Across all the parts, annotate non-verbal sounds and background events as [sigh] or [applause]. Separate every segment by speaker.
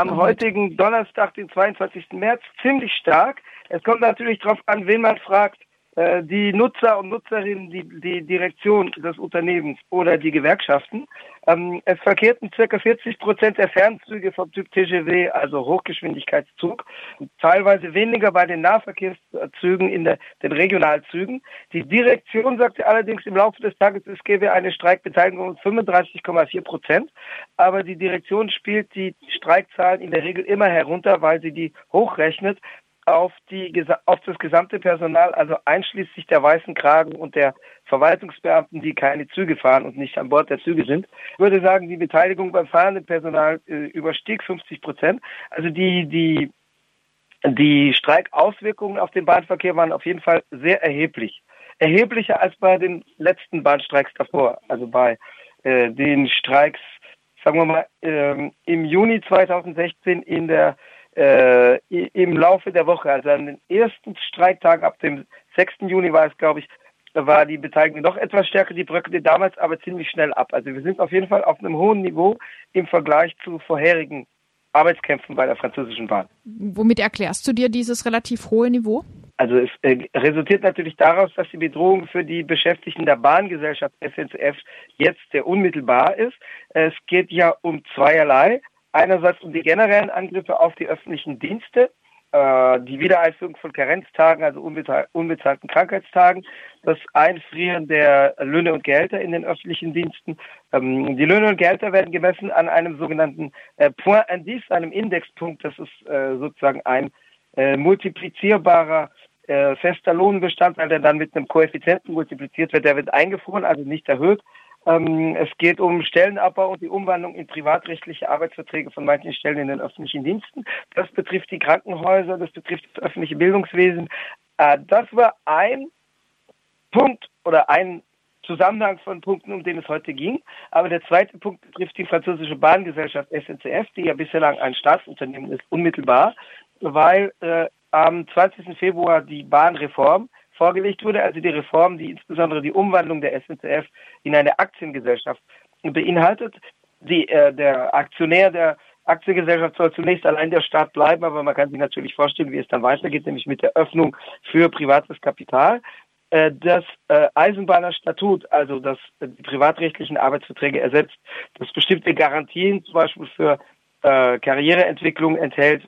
Speaker 1: am heutigen Donnerstag, den 22. März, ziemlich stark. Es kommt natürlich darauf an, wen man fragt. Äh, die Nutzer und Nutzerinnen, die, die Direktion des Unternehmens oder die Gewerkschaften. Ähm, es verkehrten circa 40 Prozent der Fernzüge vom Typ TGW, also Hochgeschwindigkeitszug, teilweise weniger bei den Nahverkehrszügen in der, den Regionalzügen. Die Direktion sagte allerdings im Laufe des Tages, es gäbe eine Streikbeteiligung von 35,4 Prozent, aber die Direktion spielt die Streikzahlen in der Regel immer herunter, weil sie die hochrechnet auf, die, auf das gesamte Personal, also einschließlich der weißen Kragen und der Verwaltungsbeamten, die keine Züge fahren und nicht an Bord der Züge sind. Ich würde sagen, die Beteiligung beim fahrenden Personal äh, überstieg 50 Prozent. Also die, die, die Streikauswirkungen auf den Bahnverkehr waren auf jeden Fall sehr erheblich. Erheblicher als bei den letzten Bahnstreiks davor, also bei äh, den Streiks, sagen wir mal, ähm, im Juni 2016 in der äh, im Laufe der Woche, also an den ersten Streiktag ab dem 6. Juni war es, glaube ich, war die Beteiligung noch etwas stärker, die bröckelte damals aber ziemlich schnell ab. Also wir sind auf jeden Fall auf einem hohen Niveau im Vergleich zu vorherigen Arbeitskämpfen bei der französischen Bahn.
Speaker 2: Womit erklärst du dir dieses relativ hohe Niveau?
Speaker 1: Also es äh, resultiert natürlich daraus, dass die Bedrohung für die Beschäftigten der Bahngesellschaft SNCF jetzt sehr unmittelbar ist. Es geht ja um zweierlei einerseits um die generellen Angriffe auf die öffentlichen Dienste, äh, die Wiedereinführung von Karenztagen, also unbezahlten Krankheitstagen, das Einfrieren der Löhne und Gehälter in den öffentlichen Diensten. Ähm, die Löhne und Gehälter werden gemessen an einem sogenannten äh, Point Indice, einem Indexpunkt. Das ist äh, sozusagen ein äh, multiplizierbarer äh, fester Lohnbestandteil, der dann mit einem Koeffizienten multipliziert wird. Der wird eingefroren, also nicht erhöht. Ähm, es geht um Stellenabbau und die Umwandlung in privatrechtliche Arbeitsverträge von manchen Stellen in den öffentlichen Diensten. Das betrifft die Krankenhäuser, das betrifft das öffentliche Bildungswesen. Äh, das war ein Punkt oder ein Zusammenhang von Punkten, um den es heute ging. Aber der zweite Punkt betrifft die französische Bahngesellschaft SNCF, die ja bislang ein Staatsunternehmen ist, unmittelbar, weil äh, am 20. Februar die Bahnreform vorgelegt wurde, also die Reform, die insbesondere die Umwandlung der SNCF in eine Aktiengesellschaft beinhaltet. Die, äh, der Aktionär der Aktiengesellschaft soll zunächst allein der Staat bleiben, aber man kann sich natürlich vorstellen, wie es dann weitergeht, nämlich mit der Öffnung für privates Kapital. Äh, das äh, Eisenbahnerstatut, also das äh, die privatrechtlichen Arbeitsverträge ersetzt, das bestimmte Garantien zum Beispiel für äh, Karriereentwicklung enthält,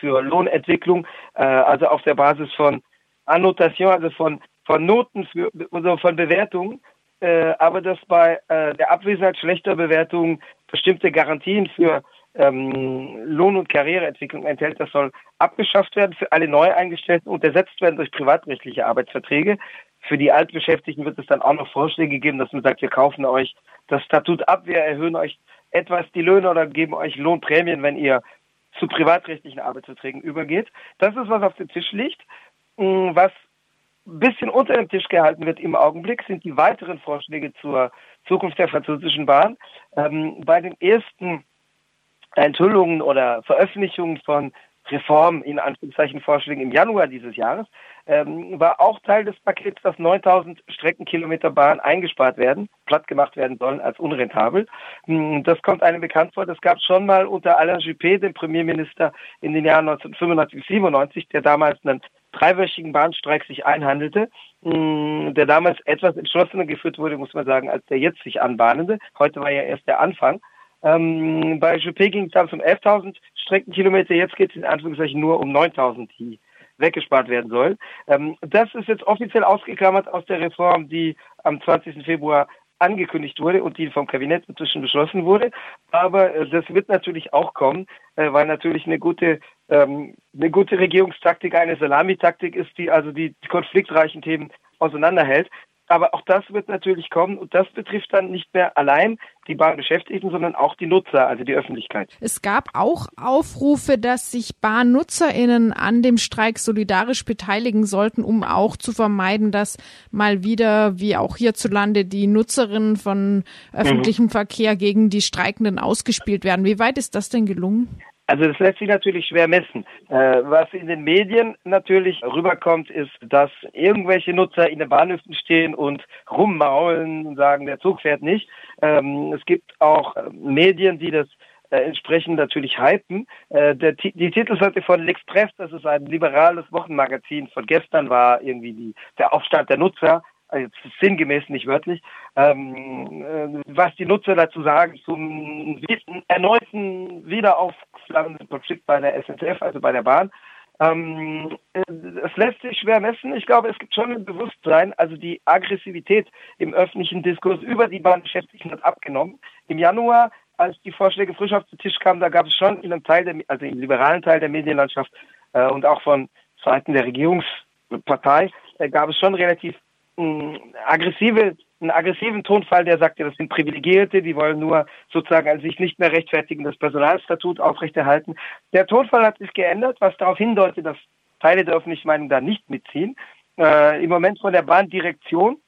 Speaker 1: für Lohnentwicklung, also auf der Basis von Annotation, also von, von Noten für, also von Bewertungen, äh, aber dass bei äh, der Abwesenheit schlechter Bewertungen bestimmte Garantien für ähm, Lohn- und Karriereentwicklung enthält, das soll abgeschafft werden für alle Neueingestellten und ersetzt werden durch privatrechtliche Arbeitsverträge. Für die Altbeschäftigten wird es dann auch noch Vorschläge geben, dass man sagt, wir kaufen euch das Statut ab, wir erhöhen euch etwas die Löhne oder geben euch Lohnprämien, wenn ihr zu privatrechtlichen Arbeitsverträgen übergeht. Das ist, was auf dem Tisch liegt. Mm, was ein bisschen unter dem Tisch gehalten wird im Augenblick, sind die weiteren Vorschläge zur Zukunft der französischen Bahn. Ähm, bei den ersten Enthüllungen oder Veröffentlichungen von Reform in Anführungszeichen Vorschlägen im Januar dieses Jahres ähm, war auch Teil des Pakets, dass 9000 Streckenkilometer Bahn eingespart werden, platt gemacht werden sollen als unrentabel. Hm, das kommt einem bekannt vor. Das gab es schon mal unter Alain Juppé, dem Premierminister in den Jahren 1995, 97, der damals einen dreiwöchigen Bahnstreik sich einhandelte, der damals etwas entschlossener geführt wurde, muss man sagen, als der jetzt sich anbahnende. Heute war ja erst der Anfang. Ähm, bei Juppé ging es damals um 11.000 Streckenkilometer, jetzt geht es in Anführungszeichen nur um 9.000, die weggespart werden sollen. Ähm, das ist jetzt offiziell ausgeklammert aus der Reform, die am 20. Februar angekündigt wurde und die vom Kabinett inzwischen beschlossen wurde. Aber äh, das wird natürlich auch kommen, äh, weil natürlich eine gute ähm, eine gute Regierungstaktik eine Salamitaktik ist, die also die konfliktreichen Themen auseinanderhält. Aber auch das wird natürlich kommen und das betrifft dann nicht mehr allein die Bahnbeschäftigten, sondern auch die Nutzer, also die Öffentlichkeit.
Speaker 2: Es gab auch Aufrufe, dass sich BahnnutzerInnen an dem Streik solidarisch beteiligen sollten, um auch zu vermeiden, dass mal wieder, wie auch hierzulande, die Nutzerinnen von öffentlichem mhm. Verkehr gegen die Streikenden ausgespielt werden. Wie weit ist das denn gelungen?
Speaker 1: Also das lässt sich natürlich schwer messen. Äh, was in den Medien natürlich rüberkommt, ist, dass irgendwelche Nutzer in den Bahnhöfen stehen und rummaulen und sagen, der Zug fährt nicht. Ähm, es gibt auch äh, Medien, die das äh, entsprechend natürlich hypen. Äh, der, die Titelseite von L'Express, das ist ein liberales Wochenmagazin von gestern, war irgendwie die, der Aufstand der Nutzer also sinngemäß, nicht wörtlich, ähm, äh, was die Nutzer dazu sagen zum erneuten Wiederaufflammen Konflikt bei der SNCF, also bei der Bahn. Ähm, äh, es lässt sich schwer messen. Ich glaube, es gibt schon ein Bewusstsein, also die Aggressivität im öffentlichen Diskurs über die Bahnbeschäftigten hat abgenommen. Im Januar, als die Vorschläge frisch auf den Tisch kamen, da gab es schon in einem Teil der, also im liberalen Teil der Medienlandschaft äh, und auch von Seiten der Regierungspartei, äh, gab es schon relativ aggressive, einen aggressiven Tonfall, der sagte, das sind Privilegierte, die wollen nur sozusagen sich nicht mehr rechtfertigen, das Personalstatut aufrechterhalten. Der Tonfall hat sich geändert, was darauf hindeutet, dass Teile der öffentlichen Meinung da nicht mitziehen. Äh, Im Moment von der Bahndirektion,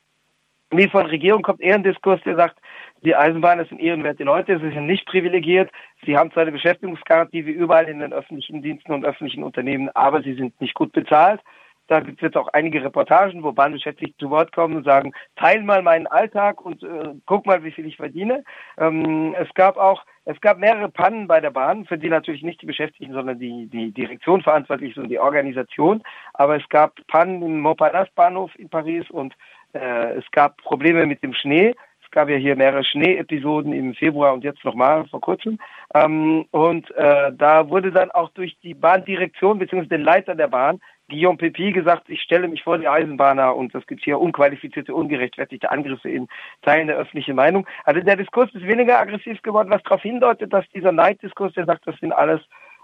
Speaker 1: wie von Regierung kommt eher ein Diskurs, der sagt, die Eisenbahner sind ehrenwerte Leute, sie sind nicht privilegiert, sie haben zwar eine Beschäftigungsgarantie wie überall in den öffentlichen Diensten und öffentlichen Unternehmen, aber sie sind nicht gut bezahlt. Da gibt es jetzt auch einige Reportagen, wo Bahnbeschäftigte zu Wort kommen und sagen, teil mal meinen Alltag und äh, guck mal, wie viel ich verdiene. Ähm, es gab auch, es gab mehrere Pannen bei der Bahn, für die natürlich nicht die Beschäftigten, sondern die, die Direktion verantwortlich ist und die Organisation. Aber es gab Pannen im Montparnasse-Bahnhof in Paris und äh, es gab Probleme mit dem Schnee. Es gab ja hier mehrere Schneeepisoden im Februar und jetzt nochmal vor kurzem. Ähm, und äh, da wurde dann auch durch die Bahndirektion bzw. den Leiter der Bahn Guillaume Pepi gesagt, ich stelle mich vor die Eisenbahner und es gibt hier unqualifizierte, ungerechtfertigte Angriffe in Teilen der öffentlichen Meinung. Also der Diskurs ist weniger aggressiv geworden, was darauf hindeutet, dass dieser Neiddiskurs, der sagt, das sind alles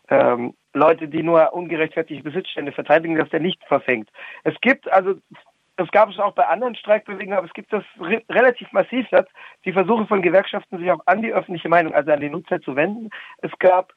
Speaker 1: ähm, Leute, die nur ungerechtfertigte Besitzstände verteidigen, dass der nicht verfängt. Es gibt also das gab es auch bei anderen Streikbewegungen, aber es gibt das re relativ massiv jetzt, die Versuche von Gewerkschaften, sich auch an die öffentliche Meinung, also an die Nutzer zu wenden. Es gab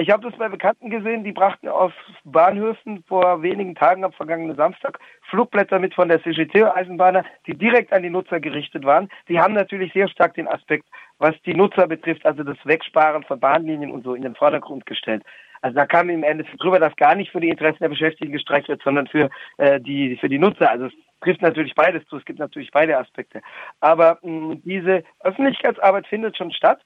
Speaker 1: ich habe das bei Bekannten gesehen, die brachten aus Bahnhöfen vor wenigen Tagen am vergangenen Samstag Flugblätter mit von der CGT-Eisenbahner, die direkt an die Nutzer gerichtet waren. Die haben natürlich sehr stark den Aspekt, was die Nutzer betrifft, also das Wegsparen von Bahnlinien und so in den Vordergrund gestellt. Also da kam im Endeffekt drüber, dass gar nicht für die Interessen der Beschäftigten gestreikt wird, sondern für äh, die für die Nutzer. Also es trifft natürlich beides zu. Es gibt natürlich beide Aspekte. Aber mh, diese Öffentlichkeitsarbeit findet schon statt.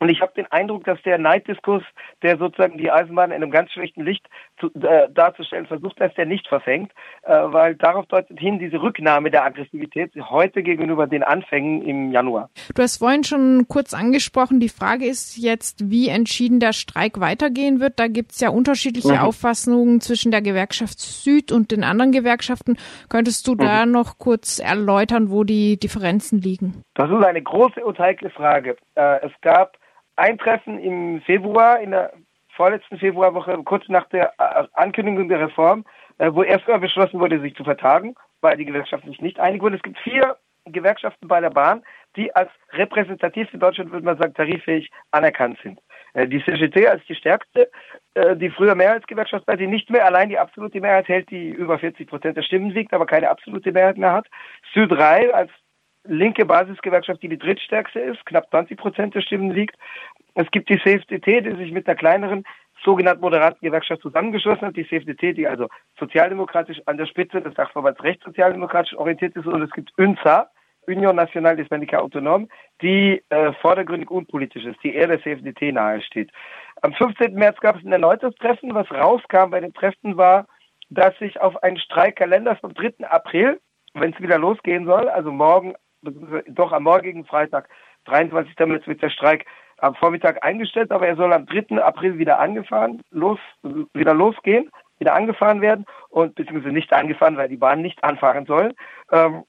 Speaker 1: Und ich habe den Eindruck, dass der Neiddiskurs, der sozusagen die Eisenbahn in einem ganz schlechten Licht zu, äh, darzustellen versucht, dass der nicht verfängt, äh, weil darauf deutet hin diese Rücknahme der Aggressivität heute gegenüber den Anfängen im Januar.
Speaker 2: Du hast vorhin schon kurz angesprochen, die Frage ist jetzt, wie entschieden der Streik weitergehen wird. Da gibt es ja unterschiedliche mhm. Auffassungen zwischen der Gewerkschaft Süd und den anderen Gewerkschaften. Könntest du mhm. da noch kurz erläutern, wo die Differenzen liegen?
Speaker 1: Das ist eine große und heikle Frage. Äh, es gab Eintreffen im Februar, in der vorletzten Februarwoche, kurz nach der äh, Ankündigung der Reform, äh, wo erstmal beschlossen wurde, sich zu vertagen, weil die Gewerkschaften sich nicht einig wurden. Es gibt vier Gewerkschaften bei der Bahn, die als repräsentativ für Deutschland, würde man sagen, tariffähig anerkannt sind. Äh, die CGT als die stärkste, die früher Mehrheitsgewerkschaft war, die nicht mehr allein die absolute Mehrheit hält, die über 40 Prozent der Stimmen wiegt, aber keine absolute Mehrheit mehr hat. Südreil als linke Basisgewerkschaft, die die drittstärkste ist, knapp 20 Prozent der Stimmen liegt. Es gibt die CFDT, die sich mit der kleineren sogenannten moderaten Gewerkschaft zusammengeschlossen hat, die CFDT, die also sozialdemokratisch an der Spitze des Dachverbands rechtssozialdemokratisch orientiert ist, und es gibt UNSA, Union Nationale des Syndicat Autonom, die äh, vordergründig unpolitisch ist, die eher der CFDT nahesteht. Am 15. März gab es ein erneutes Treffen. Was rauskam bei den Treffen war, dass sich auf einen Streikkalender vom 3. April, wenn es wieder losgehen soll, also morgen doch am morgigen Freitag, 23. März wird der Streik am Vormittag eingestellt, aber er soll am 3. April wieder angefahren, los, wieder losgehen, wieder angefahren werden und beziehungsweise nicht angefahren, weil die Bahn nicht anfahren soll. Ähm,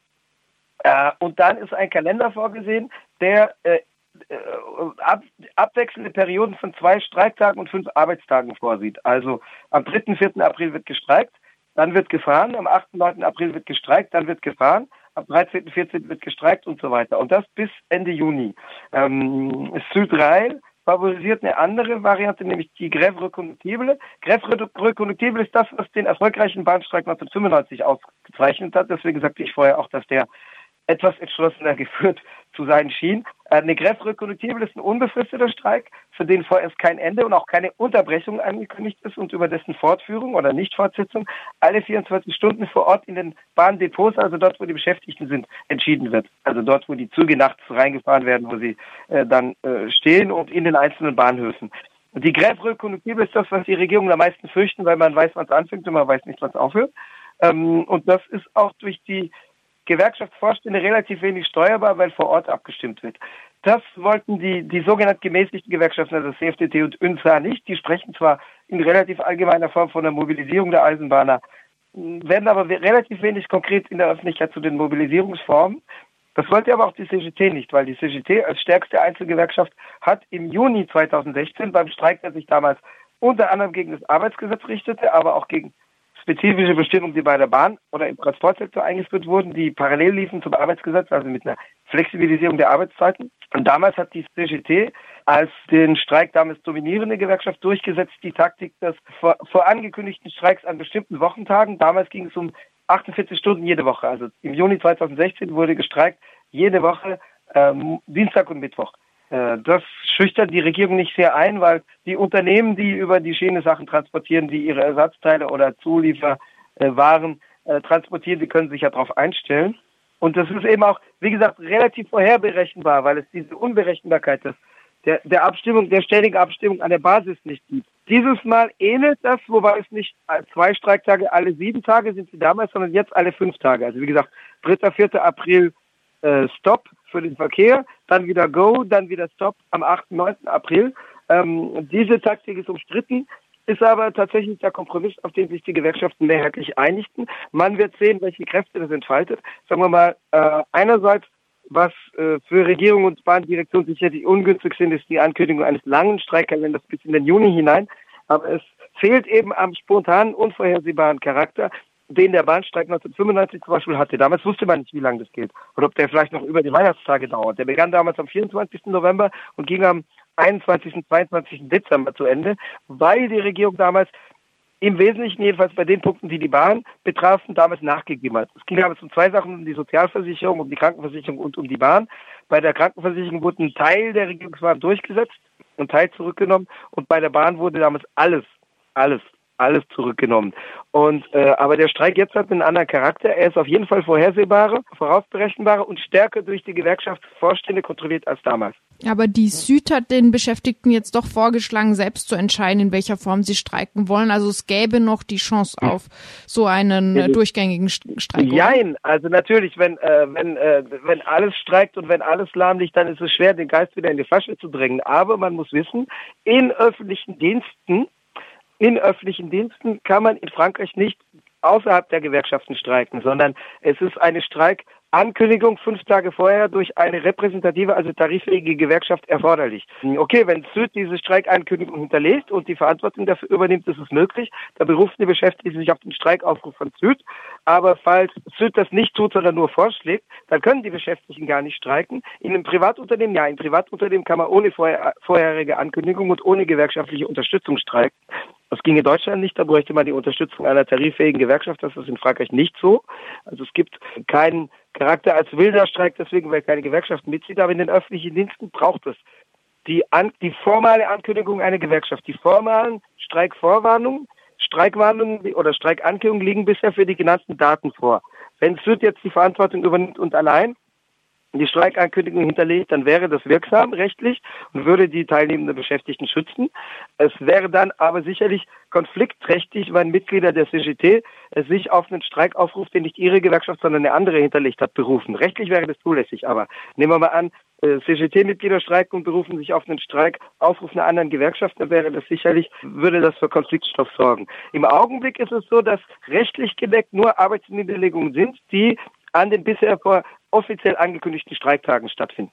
Speaker 1: äh, und dann ist ein Kalender vorgesehen, der äh, äh, ab, abwechselnde Perioden von zwei Streiktagen und fünf Arbeitstagen vorsieht. Also am 3. 4. April wird gestreikt, dann wird gefahren, am 8. 9. April wird gestreikt, dann wird gefahren, Ab 13., 14. wird gestreikt und so weiter. Und das bis Ende Juni. Ähm, Südrhein favorisiert eine andere Variante, nämlich die Grève Reconductible. Grève Reconductible ist das, was den erfolgreichen Bahnstreik 1995 ausgezeichnet hat. Deswegen sagte ich vorher auch, dass der etwas entschlossener [laughs] geführt zu sein schien. Äh, eine reconductible ist ein unbefristeter Streik, für den vorerst kein Ende und auch keine Unterbrechung angekündigt ist und über dessen Fortführung oder Nichtfortsetzung alle 24 Stunden vor Ort in den Bahndepots, also dort, wo die Beschäftigten sind, entschieden wird. Also dort, wo die Züge nachts reingefahren werden, wo sie äh, dann äh, stehen und in den einzelnen Bahnhöfen. Die reconductible ist das, was die Regierung am meisten fürchten, weil man weiß, wann es anfängt und man weiß nicht, wann es aufhört. Ähm, und das ist auch durch die Gewerkschaftsvorstände relativ wenig steuerbar, weil vor Ort abgestimmt wird. Das wollten die, die sogenannten gemäßigten Gewerkschaften, also CFDT und UNSA nicht. Die sprechen zwar in relativ allgemeiner Form von der Mobilisierung der Eisenbahner, werden aber relativ wenig konkret in der Öffentlichkeit zu den Mobilisierungsformen. Das wollte aber auch die CGT nicht, weil die CGT als stärkste Einzelgewerkschaft hat im Juni 2016 beim Streik, der sich damals unter anderem gegen das Arbeitsgesetz richtete, aber auch gegen spezifische Bestimmungen, die bei der Bahn oder im Transportsektor eingeführt wurden, die parallel liefen zum Arbeitsgesetz, also mit einer Flexibilisierung der Arbeitszeiten. Und damals hat die CGT als den Streik damals dominierende Gewerkschaft durchgesetzt, die Taktik des vor, vor angekündigten Streiks an bestimmten Wochentagen. Damals ging es um 48 Stunden jede Woche. Also im Juni 2016 wurde gestreikt jede Woche ähm, Dienstag und Mittwoch. Äh, das schüchtert die Regierung nicht sehr ein, weil die Unternehmen, die über die Schiene Sachen transportieren, die ihre Ersatzteile oder Zulieferwaren äh, transportieren, die können sich ja darauf einstellen. Und das ist eben auch, wie gesagt, relativ vorherberechenbar, weil es diese Unberechenbarkeit des, der, der Abstimmung, der ständigen Abstimmung an der Basis nicht gibt. Dieses Mal ähnelt das, wobei es nicht zwei Streiktage alle sieben Tage sind wie damals, sondern jetzt alle fünf Tage. Also wie gesagt, 3. 4. April äh, Stop für den Verkehr, dann wieder Go, dann wieder Stop am 8. 9. April. Ähm, diese Taktik ist umstritten, ist aber tatsächlich der Kompromiss, auf den sich die Gewerkschaften mehrheitlich einigten. Man wird sehen, welche Kräfte das entfaltet. Sagen wir mal, äh, einerseits was äh, für Regierung und Bahndirektion sicherlich ungünstig sind, ist die Ankündigung eines langen Streikkalenders bis in den Juni hinein. Aber es fehlt eben am spontanen, unvorhersehbaren Charakter den der Bahnstreik 1995 zum Beispiel hatte. Damals wusste man nicht, wie lange das geht. Oder ob der vielleicht noch über die Weihnachtstage dauert. Der begann damals am 24. November und ging am 21. 22. Dezember zu Ende, weil die Regierung damals im Wesentlichen jedenfalls bei den Punkten, die die Bahn betrafen, damals nachgegeben hat. Es ging damals um zwei Sachen, um die Sozialversicherung, um die Krankenversicherung und um die Bahn. Bei der Krankenversicherung wurde ein Teil der Regierungswahn durchgesetzt und Teil zurückgenommen und bei der Bahn wurde damals alles, alles alles zurückgenommen. Und äh, aber der Streik jetzt hat einen anderen Charakter. Er ist auf jeden Fall vorhersehbarer, vorausberechenbarer und stärker durch die Gewerkschaftsvorstände kontrolliert als damals.
Speaker 2: Aber die Süd hat den Beschäftigten jetzt doch vorgeschlagen, selbst zu entscheiden, in welcher Form sie streiken wollen. Also es gäbe noch die Chance auf so einen äh, durchgängigen Streik.
Speaker 1: Nein, also natürlich, wenn äh, wenn äh, wenn alles streikt und wenn alles lahm liegt, dann ist es schwer, den Geist wieder in die Flasche zu drängen. Aber man muss wissen, in öffentlichen Diensten in öffentlichen Diensten kann man in Frankreich nicht außerhalb der Gewerkschaften streiken, sondern es ist eine Streikankündigung fünf Tage vorher durch eine repräsentative, also tarifähige Gewerkschaft erforderlich. Okay, wenn Süd diese Streikankündigung hinterlegt und die Verantwortung dafür übernimmt, ist es möglich. Da berufen die Beschäftigten sich auf den Streikaufruf von Süd. Aber falls Süd das nicht tut, sondern nur vorschlägt, dann können die Beschäftigten gar nicht streiken. In einem Privatunternehmen, ja, in Privatunternehmen kann man ohne vorherige Ankündigung und ohne gewerkschaftliche Unterstützung streiken. Das ging in Deutschland nicht, da bräuchte man die Unterstützung einer tarifähigen Gewerkschaft. Das ist in Frankreich nicht so. Also es gibt keinen Charakter als wilder Streik, deswegen, weil keine Gewerkschaft mitzieht. Aber in den öffentlichen Diensten braucht es die, an, die formale Ankündigung einer Gewerkschaft. Die formalen Streikvorwarnungen, Streikwarnungen oder Streikankündigungen liegen bisher für die genannten Daten vor. Wenn Süd jetzt die Verantwortung übernimmt und allein die Streikankündigung hinterlegt, dann wäre das wirksam rechtlich und würde die teilnehmenden Beschäftigten schützen. Es wäre dann aber sicherlich konfliktträchtig, wenn Mitglieder der CGT sich auf einen Streikaufruf, den nicht ihre Gewerkschaft, sondern eine andere hinterlegt hat, berufen. Rechtlich wäre das zulässig, aber nehmen wir mal an, äh, CGT-Mitglieder streiken und berufen sich auf einen Streikaufruf einer anderen Gewerkschaft, dann wäre das sicherlich, würde das für Konfliktstoff sorgen. Im Augenblick ist es so, dass rechtlich gedeckt nur Arbeitsniederlegungen sind, die an den bisher vor offiziell angekündigten Streiktagen stattfinden.